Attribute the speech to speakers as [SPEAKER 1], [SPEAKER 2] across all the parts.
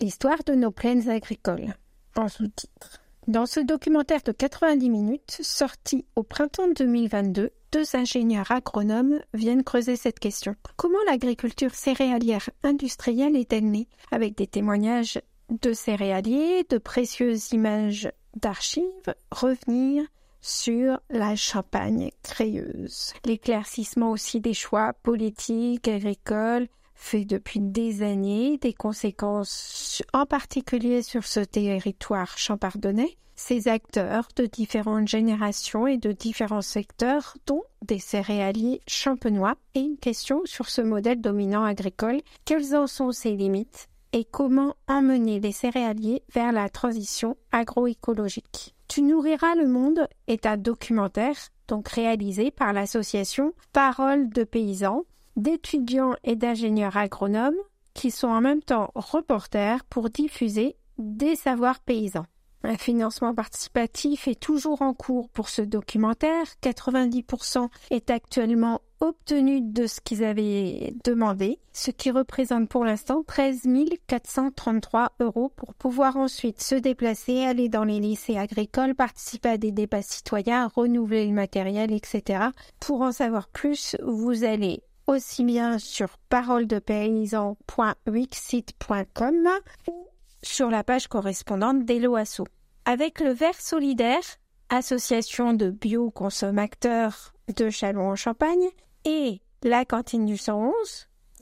[SPEAKER 1] L'histoire de nos plaines agricoles. En sous-titre. Dans ce documentaire de 90 minutes, sorti au printemps 2022, deux ingénieurs agronomes viennent creuser cette question. Comment l'agriculture céréalière industrielle est-elle née? Avec des témoignages de céréaliers, de précieuses images d'archives, revenir sur la Champagne créeuse. L'éclaircissement aussi des choix politiques, agricoles, fait depuis des années, des conséquences en particulier sur ce territoire champardonnais, ces acteurs de différentes générations et de différents secteurs, dont des céréaliers champenois, et une question sur ce modèle dominant agricole, quelles en sont ses limites et comment emmener les céréaliers vers la transition agroécologique? Tu nourriras le monde est un documentaire donc réalisé par l'association Parole de paysans d'étudiants et d'ingénieurs agronomes qui sont en même temps reporters pour diffuser des savoirs paysans. Un financement participatif est toujours en cours pour ce documentaire. 90% est actuellement obtenu de ce qu'ils avaient demandé, ce qui représente pour l'instant 13 433 euros pour pouvoir ensuite se déplacer, aller dans les lycées agricoles, participer à des débats citoyens, renouveler le matériel, etc. Pour en savoir plus, vous allez aussi bien sur paroledepaysan.wixit.com ou sur la page correspondante d'Eloasso. Avec le Vert Solidaire, association de bio-consommateurs de Châlons-en-Champagne, et la cantine du 111,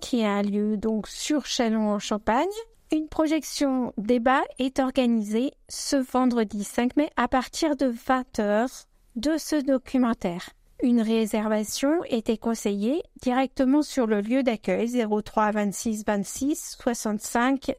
[SPEAKER 1] qui a lieu donc sur Châlons-en-Champagne, une projection débat est organisée ce vendredi 5 mai à partir de 20h de ce documentaire. Une réservation était conseillée directement sur le lieu d'accueil 03 26 26 65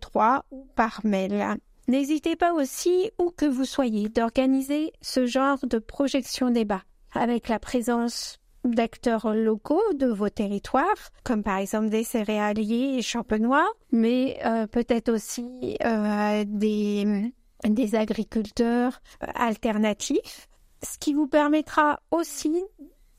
[SPEAKER 1] 03 ou par mail. N'hésitez pas aussi, où que vous soyez, d'organiser ce genre de projection débat avec la présence d'acteurs locaux de vos territoires, comme par exemple des céréaliers champenois, mais euh, peut-être aussi euh, des, agriculteurs euh, alternatifs ce qui vous permettra aussi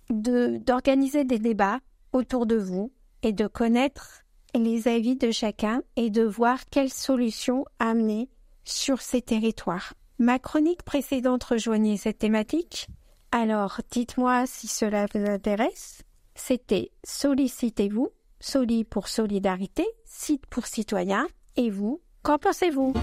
[SPEAKER 1] d'organiser des débats autour de vous et de connaître les avis de chacun et de voir quelles solutions amener sur ces territoires. Ma chronique précédente rejoignait cette thématique. Alors, dites-moi si cela vous intéresse. C'était Sollicitez-vous, Soli pour solidarité, Site pour citoyen. Et vous, qu'en pensez-vous?